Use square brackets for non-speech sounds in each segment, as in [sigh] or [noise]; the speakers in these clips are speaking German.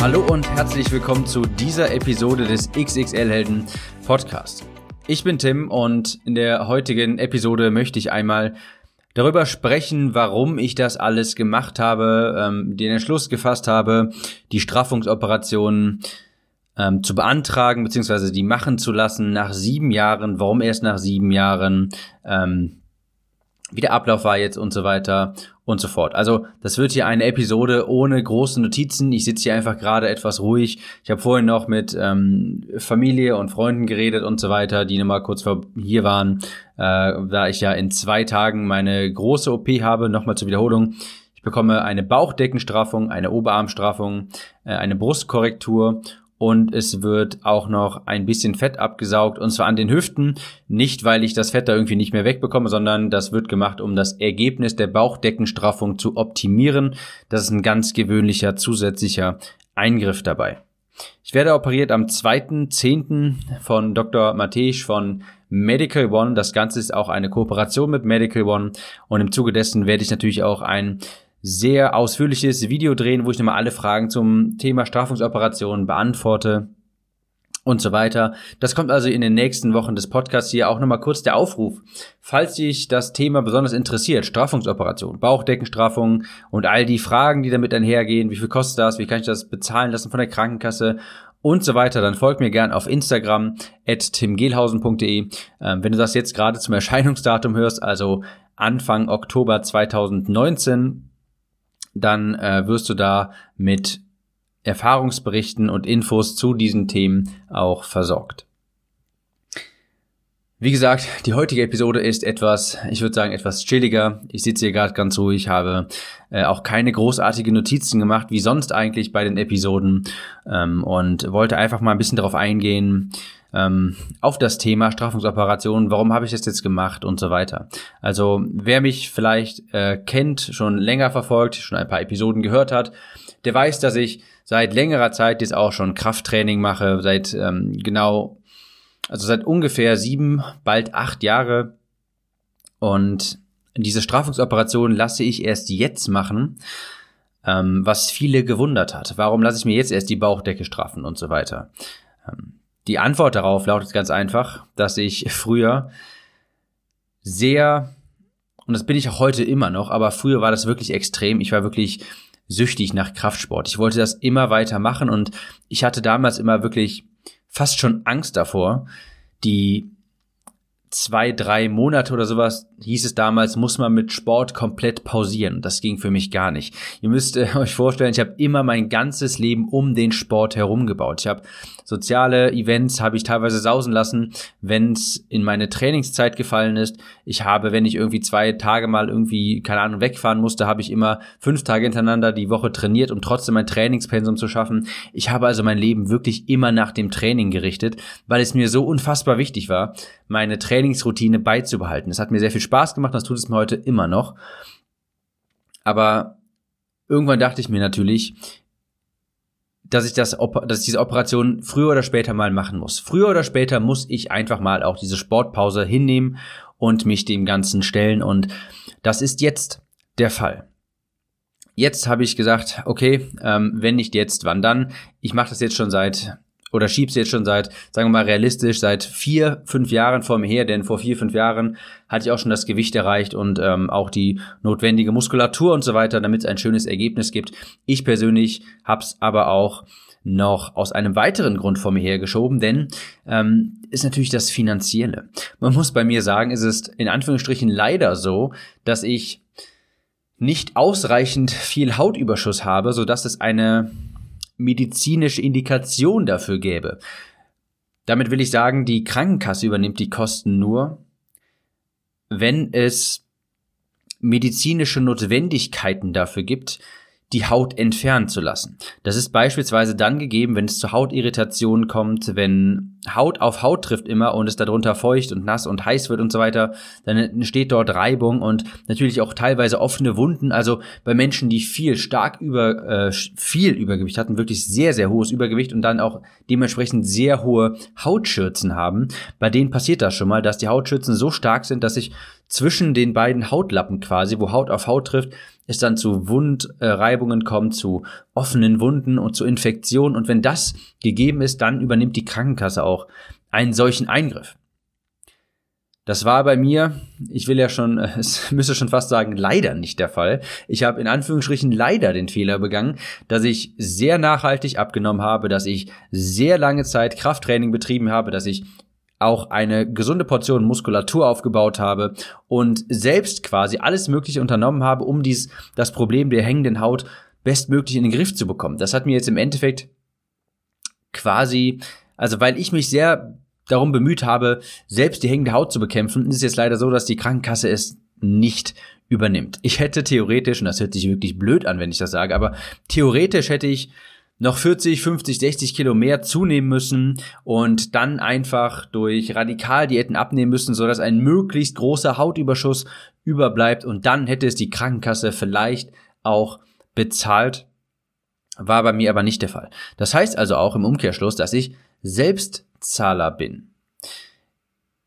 Hallo und herzlich willkommen zu dieser Episode des XXL Helden Podcast. Ich bin Tim und in der heutigen Episode möchte ich einmal darüber sprechen, warum ich das alles gemacht habe, ähm, den Entschluss gefasst habe, die Straffungsoperation ähm, zu beantragen bzw. die machen zu lassen nach sieben Jahren, warum erst nach sieben Jahren, ähm, wie der Ablauf war jetzt und so weiter und so fort. Also das wird hier eine Episode ohne große Notizen. Ich sitze hier einfach gerade etwas ruhig. Ich habe vorhin noch mit ähm, Familie und Freunden geredet und so weiter, die nochmal kurz vor hier waren, äh, da ich ja in zwei Tagen meine große OP habe. Nochmal zur Wiederholung. Ich bekomme eine Bauchdeckenstraffung, eine Oberarmstraffung, äh, eine Brustkorrektur und es wird auch noch ein bisschen Fett abgesaugt und zwar an den Hüften. Nicht, weil ich das Fett da irgendwie nicht mehr wegbekomme, sondern das wird gemacht, um das Ergebnis der Bauchdeckenstraffung zu optimieren. Das ist ein ganz gewöhnlicher zusätzlicher Eingriff dabei. Ich werde operiert am 2.10. von Dr. Matej von Medical One. Das Ganze ist auch eine Kooperation mit Medical One und im Zuge dessen werde ich natürlich auch ein sehr ausführliches Video drehen, wo ich nochmal alle Fragen zum Thema Strafungsoperationen beantworte und so weiter. Das kommt also in den nächsten Wochen des Podcasts hier auch nochmal kurz der Aufruf. Falls sich das Thema besonders interessiert, Strafungsoperation, Bauchdeckenstraffung und all die Fragen, die damit einhergehen, wie viel kostet das, wie kann ich das bezahlen lassen von der Krankenkasse und so weiter, dann folgt mir gern auf Instagram at timgehlhausen.de. Ähm, wenn du das jetzt gerade zum Erscheinungsdatum hörst, also Anfang Oktober 2019, dann äh, wirst du da mit Erfahrungsberichten und Infos zu diesen Themen auch versorgt. Wie gesagt, die heutige Episode ist etwas, ich würde sagen, etwas chilliger. Ich sitze hier gerade ganz ruhig, habe äh, auch keine großartigen Notizen gemacht, wie sonst eigentlich bei den Episoden ähm, und wollte einfach mal ein bisschen darauf eingehen, ähm, auf das Thema Strafungsoperationen, warum habe ich das jetzt gemacht und so weiter. Also wer mich vielleicht äh, kennt, schon länger verfolgt, schon ein paar Episoden gehört hat, der weiß, dass ich seit längerer Zeit jetzt auch schon Krafttraining mache, seit ähm, genau, also seit ungefähr sieben, bald acht Jahre. Und diese Strafungsoperation lasse ich erst jetzt machen, ähm, was viele gewundert hat. Warum lasse ich mir jetzt erst die Bauchdecke straffen und so weiter? Ähm, die Antwort darauf lautet ganz einfach, dass ich früher sehr, und das bin ich auch heute immer noch, aber früher war das wirklich extrem. Ich war wirklich süchtig nach Kraftsport. Ich wollte das immer weiter machen und ich hatte damals immer wirklich fast schon Angst davor, die zwei, drei Monate oder sowas, hieß es damals, muss man mit Sport komplett pausieren. Das ging für mich gar nicht. Ihr müsst äh, euch vorstellen, ich habe immer mein ganzes Leben um den Sport herum gebaut. Ich habe soziale Events habe ich teilweise sausen lassen, wenn es in meine Trainingszeit gefallen ist. Ich habe, wenn ich irgendwie zwei Tage mal irgendwie, keine Ahnung, wegfahren musste, habe ich immer fünf Tage hintereinander die Woche trainiert, um trotzdem mein Trainingspensum zu schaffen. Ich habe also mein Leben wirklich immer nach dem Training gerichtet, weil es mir so unfassbar wichtig war, meine Trainingsroutine beizubehalten. Es hat mir sehr viel Spaß gemacht, das tut es mir heute immer noch. Aber irgendwann dachte ich mir natürlich, dass ich das, dass ich diese Operation früher oder später mal machen muss. Früher oder später muss ich einfach mal auch diese Sportpause hinnehmen und mich dem Ganzen stellen und das ist jetzt der Fall. Jetzt habe ich gesagt, okay, ähm, wenn nicht jetzt, wann dann? Ich mache das jetzt schon seit oder schieb's jetzt schon seit, sagen wir mal realistisch, seit vier, fünf Jahren vor mir her, denn vor vier, fünf Jahren hatte ich auch schon das Gewicht erreicht und ähm, auch die notwendige Muskulatur und so weiter, damit es ein schönes Ergebnis gibt. Ich persönlich hab's aber auch noch aus einem weiteren Grund vor mir hergeschoben, denn ähm, ist natürlich das Finanzielle. Man muss bei mir sagen, ist es in Anführungsstrichen leider so, dass ich nicht ausreichend viel Hautüberschuss habe, so dass es eine medizinische Indikation dafür gäbe. Damit will ich sagen, die Krankenkasse übernimmt die Kosten nur, wenn es medizinische Notwendigkeiten dafür gibt, die Haut entfernen zu lassen. Das ist beispielsweise dann gegeben, wenn es zu Hautirritationen kommt, wenn Haut auf Haut trifft immer und es darunter feucht und nass und heiß wird und so weiter, dann entsteht dort Reibung und natürlich auch teilweise offene Wunden. Also bei Menschen, die viel stark über äh, viel Übergewicht hatten, wirklich sehr sehr hohes Übergewicht und dann auch dementsprechend sehr hohe Hautschürzen haben, bei denen passiert das schon mal, dass die Hautschürzen so stark sind, dass sich zwischen den beiden Hautlappen quasi, wo Haut auf Haut trifft, es dann zu Wundreibungen kommt, zu offenen Wunden und zu Infektionen. Und wenn das gegeben ist, dann übernimmt die Krankenkasse auch einen solchen Eingriff. Das war bei mir, ich will ja schon, [laughs] es müsste schon fast sagen, leider nicht der Fall. Ich habe in Anführungsstrichen leider den Fehler begangen, dass ich sehr nachhaltig abgenommen habe, dass ich sehr lange Zeit Krafttraining betrieben habe, dass ich auch eine gesunde Portion Muskulatur aufgebaut habe und selbst quasi alles Mögliche unternommen habe, um dies, das Problem der hängenden Haut bestmöglich in den Griff zu bekommen. Das hat mir jetzt im Endeffekt quasi, also weil ich mich sehr darum bemüht habe, selbst die hängende Haut zu bekämpfen, ist es jetzt leider so, dass die Krankenkasse es nicht übernimmt. Ich hätte theoretisch, und das hört sich wirklich blöd an, wenn ich das sage, aber theoretisch hätte ich noch 40, 50, 60 Kilo mehr zunehmen müssen und dann einfach durch Radikaldiäten abnehmen müssen, sodass ein möglichst großer Hautüberschuss überbleibt und dann hätte es die Krankenkasse vielleicht auch bezahlt. War bei mir aber nicht der Fall. Das heißt also auch im Umkehrschluss, dass ich Selbstzahler bin.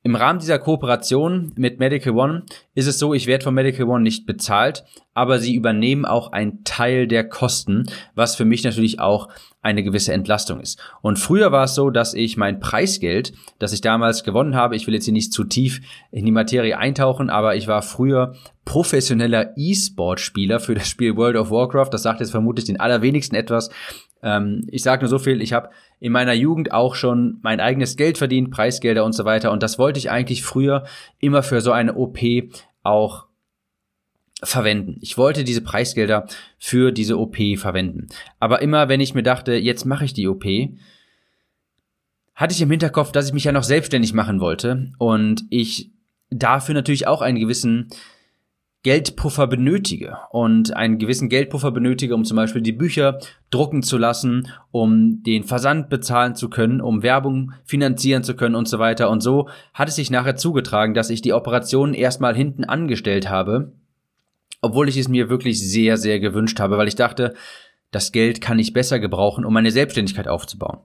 Im Rahmen dieser Kooperation mit Medical One ist es so, ich werde von Medical One nicht bezahlt, aber sie übernehmen auch einen Teil der Kosten, was für mich natürlich auch eine gewisse Entlastung ist. Und früher war es so, dass ich mein Preisgeld, das ich damals gewonnen habe, ich will jetzt hier nicht zu tief in die Materie eintauchen, aber ich war früher professioneller E-Sport-Spieler für das Spiel World of Warcraft. Das sagt jetzt vermutlich den allerwenigsten etwas. Ähm, ich sage nur so viel, ich habe in meiner Jugend auch schon mein eigenes Geld verdient, Preisgelder und so weiter. Und das wollte ich eigentlich früher immer für so eine OP auch verwenden. Ich wollte diese Preisgelder für diese OP verwenden. Aber immer, wenn ich mir dachte, jetzt mache ich die OP, hatte ich im Hinterkopf, dass ich mich ja noch selbstständig machen wollte und ich dafür natürlich auch einen gewissen Geldpuffer benötige und einen gewissen Geldpuffer benötige, um zum Beispiel die Bücher drucken zu lassen, um den Versand bezahlen zu können, um Werbung finanzieren zu können und so weiter. Und so hat es sich nachher zugetragen, dass ich die Operation erstmal hinten angestellt habe, obwohl ich es mir wirklich sehr, sehr gewünscht habe, weil ich dachte, das Geld kann ich besser gebrauchen, um meine Selbstständigkeit aufzubauen.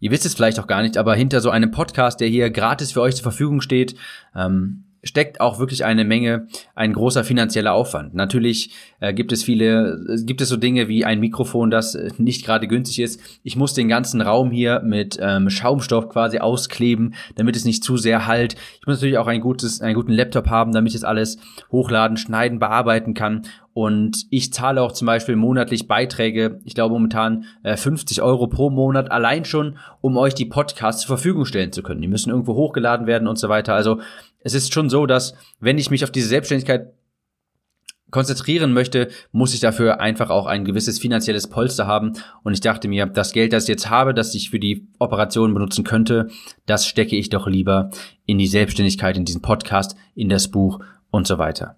Ihr wisst es vielleicht auch gar nicht, aber hinter so einem Podcast, der hier gratis für euch zur Verfügung steht, ähm, steckt auch wirklich eine Menge, ein großer finanzieller Aufwand. Natürlich äh, gibt es viele, äh, gibt es so Dinge wie ein Mikrofon, das äh, nicht gerade günstig ist. Ich muss den ganzen Raum hier mit ähm, Schaumstoff quasi auskleben, damit es nicht zu sehr halt. Ich muss natürlich auch ein gutes, einen guten Laptop haben, damit ich das alles hochladen, schneiden, bearbeiten kann. Und ich zahle auch zum Beispiel monatlich Beiträge, ich glaube momentan äh, 50 Euro pro Monat, allein schon, um euch die Podcasts zur Verfügung stellen zu können. Die müssen irgendwo hochgeladen werden und so weiter. Also es ist schon so, dass wenn ich mich auf diese Selbstständigkeit konzentrieren möchte, muss ich dafür einfach auch ein gewisses finanzielles Polster haben. Und ich dachte mir, das Geld, das ich jetzt habe, das ich für die Operation benutzen könnte, das stecke ich doch lieber in die Selbstständigkeit, in diesen Podcast, in das Buch und so weiter.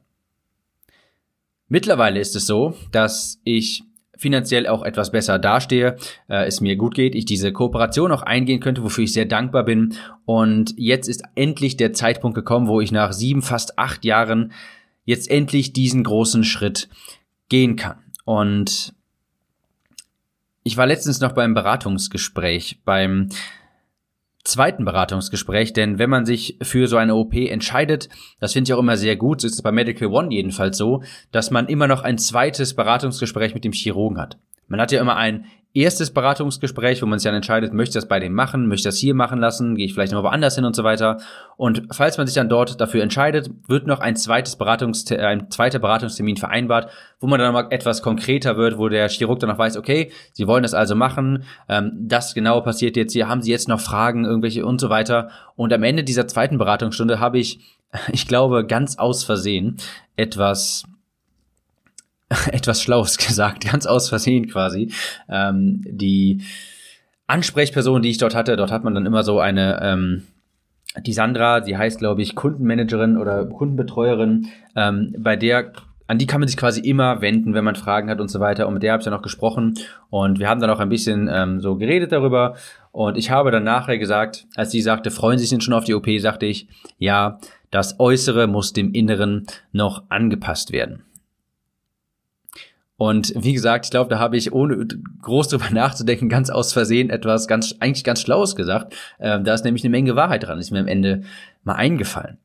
Mittlerweile ist es so, dass ich finanziell auch etwas besser dastehe, äh, es mir gut geht, ich diese Kooperation auch eingehen könnte, wofür ich sehr dankbar bin. Und jetzt ist endlich der Zeitpunkt gekommen, wo ich nach sieben, fast acht Jahren jetzt endlich diesen großen Schritt gehen kann. Und ich war letztens noch beim Beratungsgespräch, beim zweiten Beratungsgespräch, denn wenn man sich für so eine OP entscheidet, das finde ich auch immer sehr gut, so ist es bei Medical One jedenfalls so, dass man immer noch ein zweites Beratungsgespräch mit dem Chirurgen hat. Man hat ja immer ein erstes Beratungsgespräch, wo man sich dann entscheidet, möchte ich das bei dem machen, möchte ich das hier machen lassen, gehe ich vielleicht noch woanders hin und so weiter. Und falls man sich dann dort dafür entscheidet, wird noch ein zweites Beratungs äh, ein zweiter Beratungstermin vereinbart, wo man dann mal etwas konkreter wird, wo der Chirurg dann noch weiß, okay, Sie wollen das also machen, ähm, das genau passiert jetzt hier, haben Sie jetzt noch Fragen, irgendwelche und so weiter. Und am Ende dieser zweiten Beratungsstunde habe ich, [laughs] ich glaube, ganz aus Versehen etwas [laughs] etwas Schlaues gesagt, ganz aus Versehen quasi. Ähm, die Ansprechperson, die ich dort hatte, dort hat man dann immer so eine, ähm, die Sandra, sie heißt, glaube ich, Kundenmanagerin oder Kundenbetreuerin, ähm, bei der an die kann man sich quasi immer wenden, wenn man Fragen hat und so weiter. Und mit der habe ich dann auch gesprochen und wir haben dann auch ein bisschen ähm, so geredet darüber. Und ich habe dann nachher gesagt, als sie sagte, freuen Sie sich denn schon auf die OP, sagte ich, ja, das Äußere muss dem Inneren noch angepasst werden. Und wie gesagt, ich glaube, da habe ich ohne groß drüber [laughs] nachzudenken ganz aus Versehen etwas ganz eigentlich ganz Schlaues gesagt. Ähm, da ist nämlich eine Menge Wahrheit dran, ist mir am Ende mal eingefallen.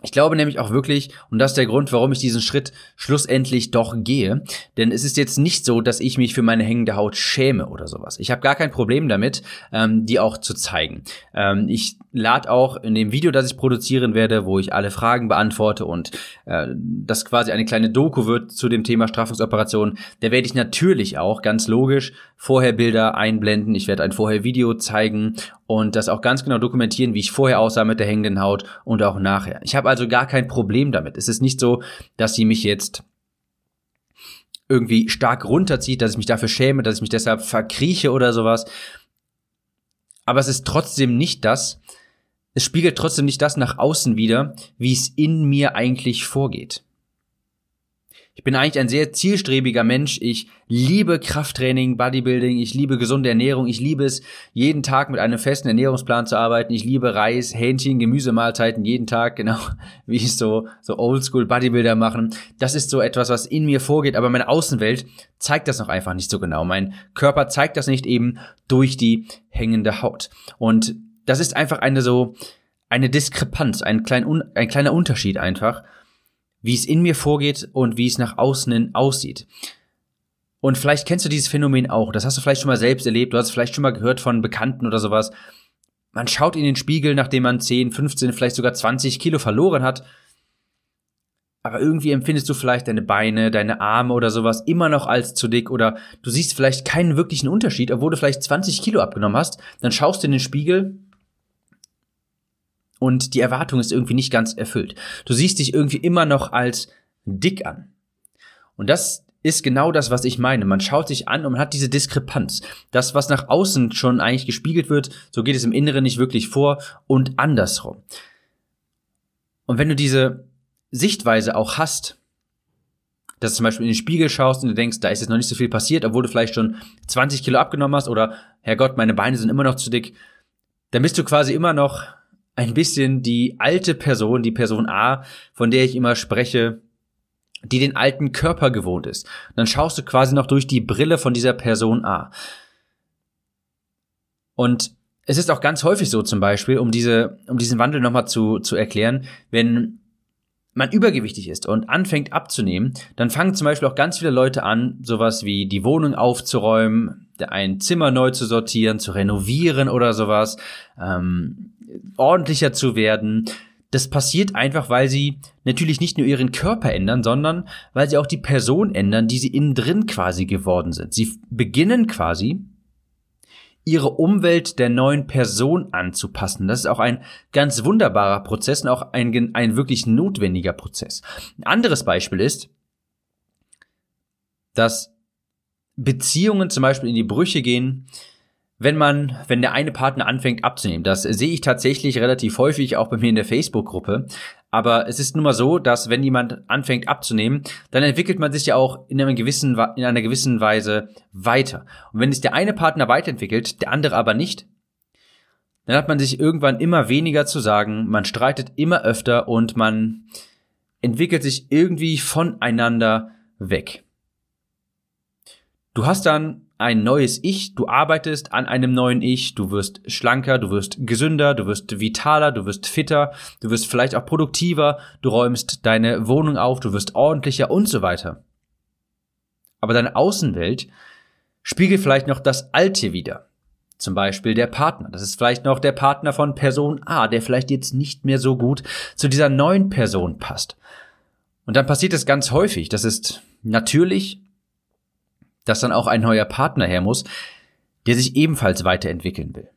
Ich glaube nämlich auch wirklich, und das ist der Grund, warum ich diesen Schritt schlussendlich doch gehe, denn es ist jetzt nicht so, dass ich mich für meine hängende Haut schäme oder sowas. Ich habe gar kein Problem damit, ähm, die auch zu zeigen. Ähm, ich lade auch in dem Video, das ich produzieren werde, wo ich alle Fragen beantworte und äh, das quasi eine kleine Doku wird zu dem Thema Straffungsoperation, da werde ich natürlich auch ganz logisch vorher Bilder einblenden. Ich werde ein vorher Video zeigen und das auch ganz genau dokumentieren, wie ich vorher aussah mit der hängenden Haut und auch nachher. Ich habe also gar kein Problem damit. Es ist nicht so, dass sie mich jetzt irgendwie stark runterzieht, dass ich mich dafür schäme, dass ich mich deshalb verkrieche oder sowas. Aber es ist trotzdem nicht das, es spiegelt trotzdem nicht das nach außen wieder, wie es in mir eigentlich vorgeht. Ich bin eigentlich ein sehr zielstrebiger Mensch. Ich liebe Krafttraining, Bodybuilding, ich liebe gesunde Ernährung, ich liebe es, jeden Tag mit einem festen Ernährungsplan zu arbeiten. Ich liebe Reis, Hähnchen, Gemüsemahlzeiten jeden Tag, genau [laughs] wie ich so, so Oldschool Bodybuilder machen. Das ist so etwas, was in mir vorgeht, aber meine Außenwelt zeigt das noch einfach nicht so genau. Mein Körper zeigt das nicht eben durch die hängende Haut. Und das ist einfach eine so, eine Diskrepanz, ein, klein, ein kleiner Unterschied einfach wie es in mir vorgeht und wie es nach außen hin aussieht. Und vielleicht kennst du dieses Phänomen auch. Das hast du vielleicht schon mal selbst erlebt. Du hast vielleicht schon mal gehört von Bekannten oder sowas. Man schaut in den Spiegel, nachdem man 10, 15, vielleicht sogar 20 Kilo verloren hat. Aber irgendwie empfindest du vielleicht deine Beine, deine Arme oder sowas immer noch als zu dick oder du siehst vielleicht keinen wirklichen Unterschied, obwohl du vielleicht 20 Kilo abgenommen hast. Dann schaust du in den Spiegel und die Erwartung ist irgendwie nicht ganz erfüllt. Du siehst dich irgendwie immer noch als dick an. Und das ist genau das, was ich meine. Man schaut sich an und man hat diese Diskrepanz. Das, was nach außen schon eigentlich gespiegelt wird, so geht es im Inneren nicht wirklich vor und andersrum. Und wenn du diese Sichtweise auch hast, dass du zum Beispiel in den Spiegel schaust und du denkst, da ist jetzt noch nicht so viel passiert, obwohl du vielleicht schon 20 Kilo abgenommen hast oder Herrgott, meine Beine sind immer noch zu dick, dann bist du quasi immer noch ein bisschen die alte Person, die Person A, von der ich immer spreche, die den alten Körper gewohnt ist. dann schaust du quasi noch durch die Brille von dieser Person A. Und es ist auch ganz häufig so zum Beispiel, um diese, um diesen Wandel nochmal zu, zu erklären, wenn man übergewichtig ist und anfängt abzunehmen, dann fangen zum Beispiel auch ganz viele Leute an, sowas wie die Wohnung aufzuräumen, ein Zimmer neu zu sortieren, zu renovieren oder sowas. Ähm, ordentlicher zu werden. Das passiert einfach, weil sie natürlich nicht nur ihren Körper ändern, sondern weil sie auch die Person ändern, die sie innen drin quasi geworden sind. Sie beginnen quasi ihre Umwelt der neuen Person anzupassen. Das ist auch ein ganz wunderbarer Prozess und auch ein, ein wirklich notwendiger Prozess. Ein anderes Beispiel ist, dass Beziehungen zum Beispiel in die Brüche gehen, wenn man, wenn der eine Partner anfängt abzunehmen. Das sehe ich tatsächlich relativ häufig auch bei mir in der Facebook-Gruppe. Aber es ist nun mal so, dass wenn jemand anfängt abzunehmen, dann entwickelt man sich ja auch in, einem gewissen, in einer gewissen Weise weiter. Und wenn es der eine Partner weiterentwickelt, der andere aber nicht, dann hat man sich irgendwann immer weniger zu sagen, man streitet immer öfter und man entwickelt sich irgendwie voneinander weg. Du hast dann ein neues Ich, du arbeitest an einem neuen Ich, du wirst schlanker, du wirst gesünder, du wirst vitaler, du wirst fitter, du wirst vielleicht auch produktiver, du räumst deine Wohnung auf, du wirst ordentlicher und so weiter. Aber deine Außenwelt spiegelt vielleicht noch das Alte wieder. Zum Beispiel der Partner. Das ist vielleicht noch der Partner von Person A, der vielleicht jetzt nicht mehr so gut zu dieser neuen Person passt. Und dann passiert es ganz häufig. Das ist natürlich dass dann auch ein neuer Partner her muss, der sich ebenfalls weiterentwickeln will.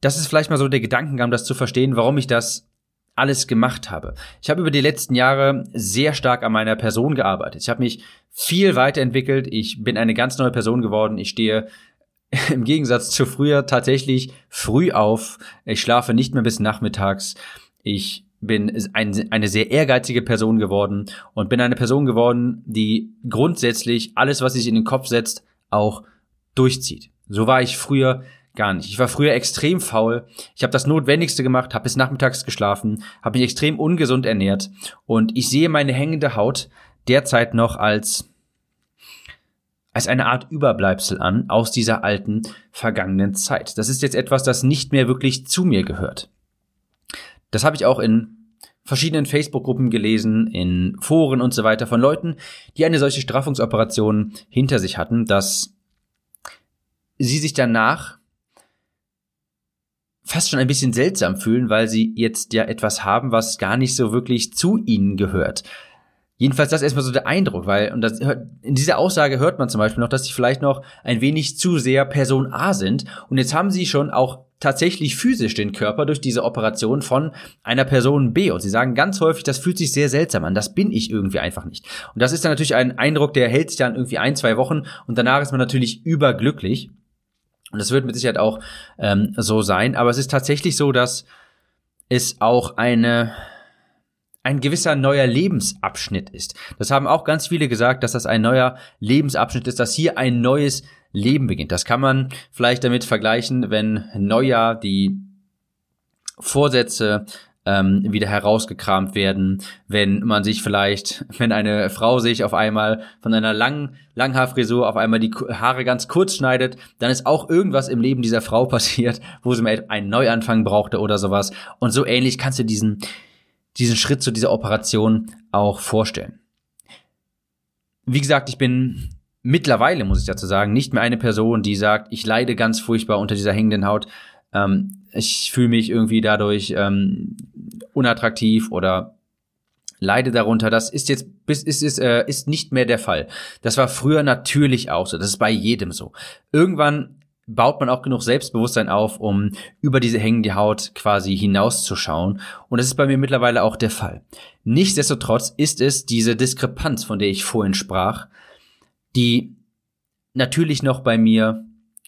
Das ist vielleicht mal so der Gedankengang, das zu verstehen, warum ich das alles gemacht habe. Ich habe über die letzten Jahre sehr stark an meiner Person gearbeitet. Ich habe mich viel weiterentwickelt. Ich bin eine ganz neue Person geworden. Ich stehe [laughs] im Gegensatz zu früher tatsächlich früh auf. Ich schlafe nicht mehr bis nachmittags. Ich bin ein, eine sehr ehrgeizige Person geworden und bin eine Person geworden, die grundsätzlich alles, was sich in den Kopf setzt, auch durchzieht. So war ich früher gar nicht. Ich war früher extrem faul. Ich habe das Notwendigste gemacht, habe bis nachmittags geschlafen, habe mich extrem ungesund ernährt und ich sehe meine hängende Haut derzeit noch als als eine Art Überbleibsel an aus dieser alten vergangenen Zeit. Das ist jetzt etwas, das nicht mehr wirklich zu mir gehört. Das habe ich auch in verschiedenen Facebook-Gruppen gelesen, in Foren und so weiter von Leuten, die eine solche Straffungsoperation hinter sich hatten, dass sie sich danach fast schon ein bisschen seltsam fühlen, weil sie jetzt ja etwas haben, was gar nicht so wirklich zu ihnen gehört. Jedenfalls das ist erstmal so der Eindruck, weil, und das, in dieser Aussage hört man zum Beispiel noch, dass sie vielleicht noch ein wenig zu sehr Person A sind. Und jetzt haben sie schon auch tatsächlich physisch den Körper durch diese Operation von einer Person B. Und sie sagen ganz häufig, das fühlt sich sehr seltsam an. Das bin ich irgendwie einfach nicht. Und das ist dann natürlich ein Eindruck, der hält sich dann irgendwie ein, zwei Wochen und danach ist man natürlich überglücklich. Und das wird mit Sicherheit auch ähm, so sein. Aber es ist tatsächlich so, dass es auch eine ein gewisser neuer Lebensabschnitt ist. Das haben auch ganz viele gesagt, dass das ein neuer Lebensabschnitt ist, dass hier ein neues Leben beginnt. Das kann man vielleicht damit vergleichen, wenn Neujahr die Vorsätze ähm, wieder herausgekramt werden, wenn man sich vielleicht, [laughs] wenn eine Frau sich auf einmal von einer langen Langhaarfrisur auf einmal die Haare ganz kurz schneidet, dann ist auch irgendwas im Leben dieser Frau [laughs] passiert, wo sie mal einen Neuanfang brauchte oder sowas. Und so ähnlich kannst du diesen diesen Schritt zu dieser Operation auch vorstellen. Wie gesagt, ich bin mittlerweile, muss ich dazu sagen, nicht mehr eine Person, die sagt, ich leide ganz furchtbar unter dieser hängenden Haut. Ähm, ich fühle mich irgendwie dadurch ähm, unattraktiv oder leide darunter. Das ist jetzt ist, ist, ist, äh, ist nicht mehr der Fall. Das war früher natürlich auch so. Das ist bei jedem so. Irgendwann baut man auch genug Selbstbewusstsein auf, um über diese hängende Haut quasi hinauszuschauen. Und das ist bei mir mittlerweile auch der Fall. Nichtsdestotrotz ist es diese Diskrepanz, von der ich vorhin sprach, die natürlich noch bei mir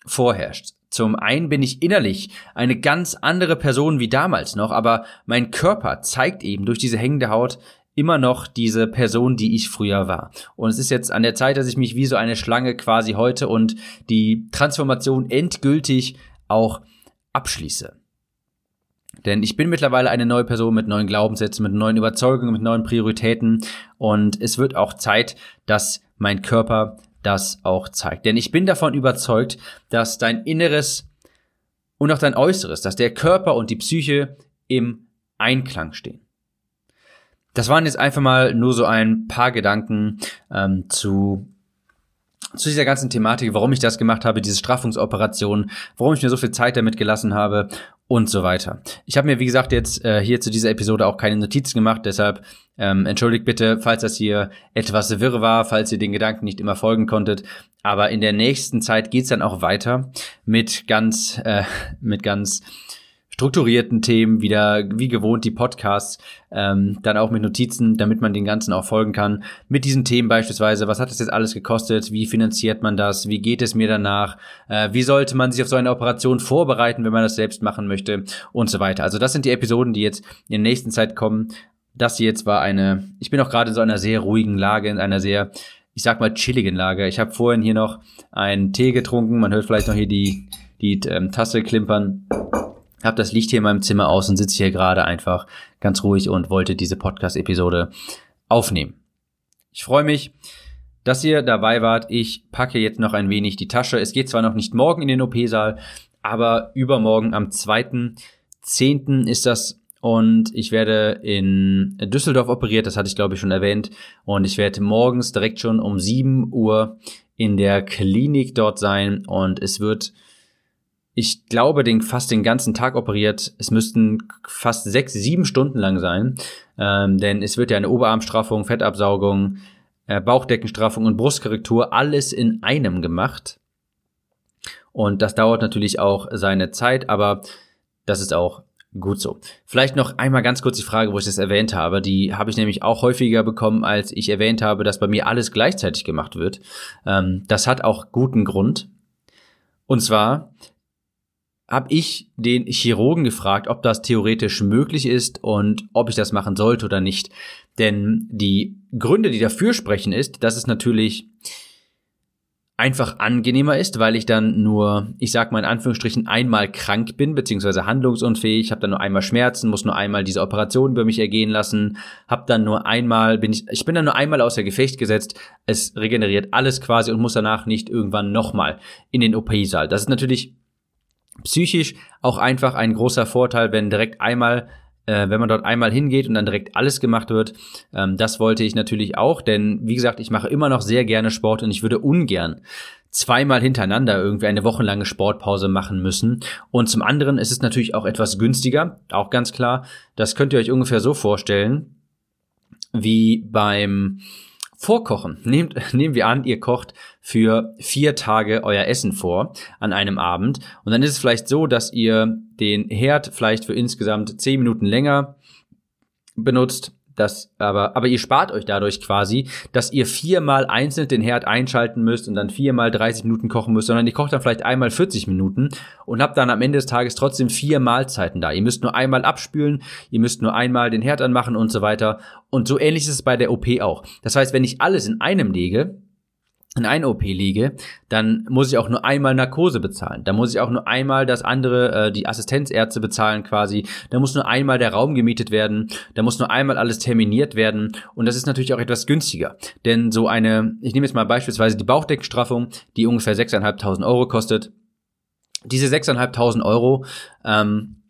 vorherrscht. Zum einen bin ich innerlich eine ganz andere Person wie damals noch, aber mein Körper zeigt eben durch diese hängende Haut immer noch diese Person, die ich früher war. Und es ist jetzt an der Zeit, dass ich mich wie so eine Schlange quasi heute und die Transformation endgültig auch abschließe. Denn ich bin mittlerweile eine neue Person mit neuen Glaubenssätzen, mit neuen Überzeugungen, mit neuen Prioritäten. Und es wird auch Zeit, dass mein Körper das auch zeigt. Denn ich bin davon überzeugt, dass dein Inneres und auch dein Äußeres, dass der Körper und die Psyche im Einklang stehen. Das waren jetzt einfach mal nur so ein paar Gedanken ähm, zu zu dieser ganzen Thematik, warum ich das gemacht habe, diese Straffungsoperation, warum ich mir so viel Zeit damit gelassen habe und so weiter. Ich habe mir, wie gesagt, jetzt äh, hier zu dieser Episode auch keine Notizen gemacht, deshalb ähm, entschuldigt bitte, falls das hier etwas wirr war, falls ihr den Gedanken nicht immer folgen konntet. Aber in der nächsten Zeit geht's dann auch weiter mit ganz, äh, mit ganz strukturierten Themen, wieder wie gewohnt die Podcasts, ähm, dann auch mit Notizen, damit man den ganzen auch folgen kann. Mit diesen Themen beispielsweise, was hat das jetzt alles gekostet, wie finanziert man das, wie geht es mir danach, äh, wie sollte man sich auf so eine Operation vorbereiten, wenn man das selbst machen möchte und so weiter. Also das sind die Episoden, die jetzt in der nächsten Zeit kommen. Das hier jetzt war eine, ich bin auch gerade in so einer sehr ruhigen Lage, in einer sehr ich sag mal, chilligen Lage. Ich habe vorhin hier noch einen Tee getrunken. Man hört vielleicht noch hier die, die ähm, Tasse klimpern habe das Licht hier in meinem Zimmer aus und sitze hier gerade einfach ganz ruhig und wollte diese Podcast-Episode aufnehmen. Ich freue mich, dass ihr dabei wart. Ich packe jetzt noch ein wenig die Tasche. Es geht zwar noch nicht morgen in den OP-Saal, aber übermorgen am 2.10. ist das und ich werde in Düsseldorf operiert, das hatte ich glaube ich schon erwähnt. Und ich werde morgens direkt schon um 7 Uhr in der Klinik dort sein und es wird ich glaube, den fast den ganzen Tag operiert. Es müssten fast sechs, sieben Stunden lang sein, ähm, denn es wird ja eine Oberarmstraffung, Fettabsaugung, äh, Bauchdeckenstraffung und Brustkorrektur alles in einem gemacht. Und das dauert natürlich auch seine Zeit, aber das ist auch gut so. Vielleicht noch einmal ganz kurz die Frage, wo ich das erwähnt habe. Die habe ich nämlich auch häufiger bekommen, als ich erwähnt habe, dass bei mir alles gleichzeitig gemacht wird. Ähm, das hat auch guten Grund. Und zwar habe ich den Chirurgen gefragt, ob das theoretisch möglich ist und ob ich das machen sollte oder nicht. Denn die Gründe, die dafür sprechen, ist, dass es natürlich einfach angenehmer ist, weil ich dann nur, ich sag mal in Anführungsstrichen, einmal krank bin, beziehungsweise handlungsunfähig, habe dann nur einmal Schmerzen, muss nur einmal diese Operation über mich ergehen lassen, habe dann nur einmal, bin ich, ich bin dann nur einmal außer Gefecht gesetzt, es regeneriert alles quasi und muss danach nicht irgendwann nochmal in den OP-Saal. Das ist natürlich psychisch auch einfach ein großer Vorteil, wenn direkt einmal äh, wenn man dort einmal hingeht und dann direkt alles gemacht wird. Ähm, das wollte ich natürlich auch, denn wie gesagt, ich mache immer noch sehr gerne Sport und ich würde ungern zweimal hintereinander irgendwie eine wochenlange Sportpause machen müssen. Und zum anderen ist es natürlich auch etwas günstiger, auch ganz klar. Das könnt ihr euch ungefähr so vorstellen, wie beim Vorkochen. Nehmt, [laughs] nehmen wir an, ihr kocht für vier Tage euer Essen vor an einem Abend. Und dann ist es vielleicht so, dass ihr den Herd vielleicht für insgesamt zehn Minuten länger benutzt das, aber, aber ihr spart euch dadurch quasi, dass ihr viermal einzeln den Herd einschalten müsst und dann viermal 30 Minuten kochen müsst, sondern ihr kocht dann vielleicht einmal 40 Minuten und habt dann am Ende des Tages trotzdem vier Mahlzeiten da. Ihr müsst nur einmal abspülen, ihr müsst nur einmal den Herd anmachen und so weiter. Und so ähnlich ist es bei der OP auch. Das heißt, wenn ich alles in einem lege, in ein OP liege, dann muss ich auch nur einmal Narkose bezahlen. Da muss ich auch nur einmal das andere, äh, die Assistenzärzte bezahlen quasi. Da muss nur einmal der Raum gemietet werden. Da muss nur einmal alles terminiert werden. Und das ist natürlich auch etwas günstiger. Denn so eine, ich nehme jetzt mal beispielsweise die Bauchdeckenstraffung, die ungefähr 6.500 Euro kostet. Diese 6.500 Euro ähm,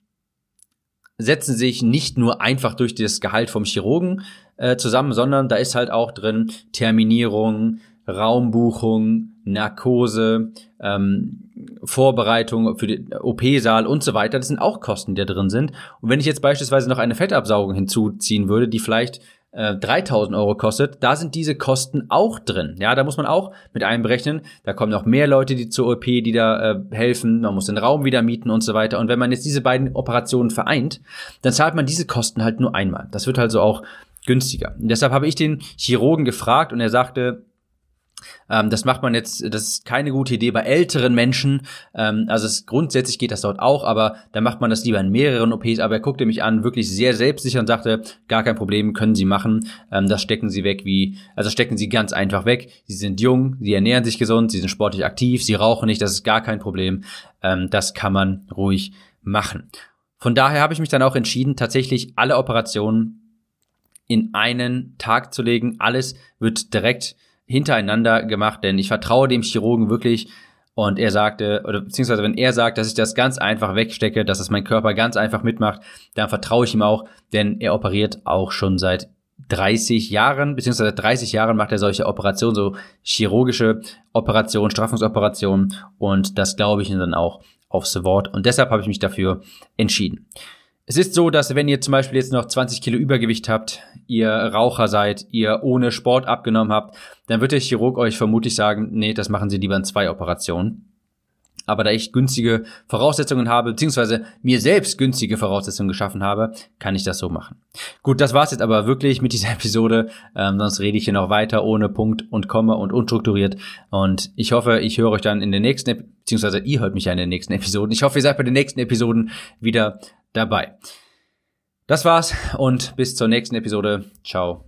setzen sich nicht nur einfach durch das Gehalt vom Chirurgen äh, zusammen, sondern da ist halt auch drin Terminierung, Raumbuchung, Narkose, ähm, Vorbereitung für den OP-Saal und so weiter. Das sind auch Kosten, die da drin sind. Und wenn ich jetzt beispielsweise noch eine Fettabsaugung hinzuziehen würde, die vielleicht äh, 3000 Euro kostet, da sind diese Kosten auch drin. Ja, da muss man auch mit einberechnen. Da kommen noch mehr Leute, die zur OP, die da äh, helfen. Man muss den Raum wieder mieten und so weiter. Und wenn man jetzt diese beiden Operationen vereint, dann zahlt man diese Kosten halt nur einmal. Das wird also auch günstiger. Und deshalb habe ich den Chirurgen gefragt und er sagte, ähm, das macht man jetzt, das ist keine gute Idee bei älteren Menschen. Ähm, also es, grundsätzlich geht das dort auch, aber da macht man das lieber in mehreren OPs. Aber er guckte mich an, wirklich sehr selbstsicher und sagte, gar kein Problem, können Sie machen. Ähm, das stecken Sie weg wie, also stecken Sie ganz einfach weg. Sie sind jung, Sie ernähren sich gesund, Sie sind sportlich aktiv, Sie rauchen nicht, das ist gar kein Problem. Ähm, das kann man ruhig machen. Von daher habe ich mich dann auch entschieden, tatsächlich alle Operationen in einen Tag zu legen. Alles wird direkt hintereinander gemacht, denn ich vertraue dem Chirurgen wirklich. Und er sagte, oder beziehungsweise wenn er sagt, dass ich das ganz einfach wegstecke, dass es mein Körper ganz einfach mitmacht, dann vertraue ich ihm auch, denn er operiert auch schon seit 30 Jahren, beziehungsweise 30 Jahren macht er solche Operationen, so chirurgische Operationen, Straffungsoperationen. Und das glaube ich ihm dann auch aufs Wort. Und deshalb habe ich mich dafür entschieden. Es ist so, dass wenn ihr zum Beispiel jetzt noch 20 Kilo Übergewicht habt, ihr Raucher seid, ihr ohne Sport abgenommen habt, dann wird der Chirurg euch vermutlich sagen, nee, das machen Sie lieber in zwei Operationen. Aber da ich günstige Voraussetzungen habe, beziehungsweise mir selbst günstige Voraussetzungen geschaffen habe, kann ich das so machen. Gut, das war's jetzt aber wirklich mit dieser [laughs] Episode. Ähm, sonst rede ich hier noch weiter ohne Punkt und Komma und unstrukturiert. Und ich hoffe, ich höre euch dann in den nächsten, beziehungsweise ihr hört mich ja in den nächsten [laughs] Episoden. Ich hoffe, ihr seid bei den nächsten Episoden wieder dabei. Das war's und bis zur nächsten Episode. Ciao.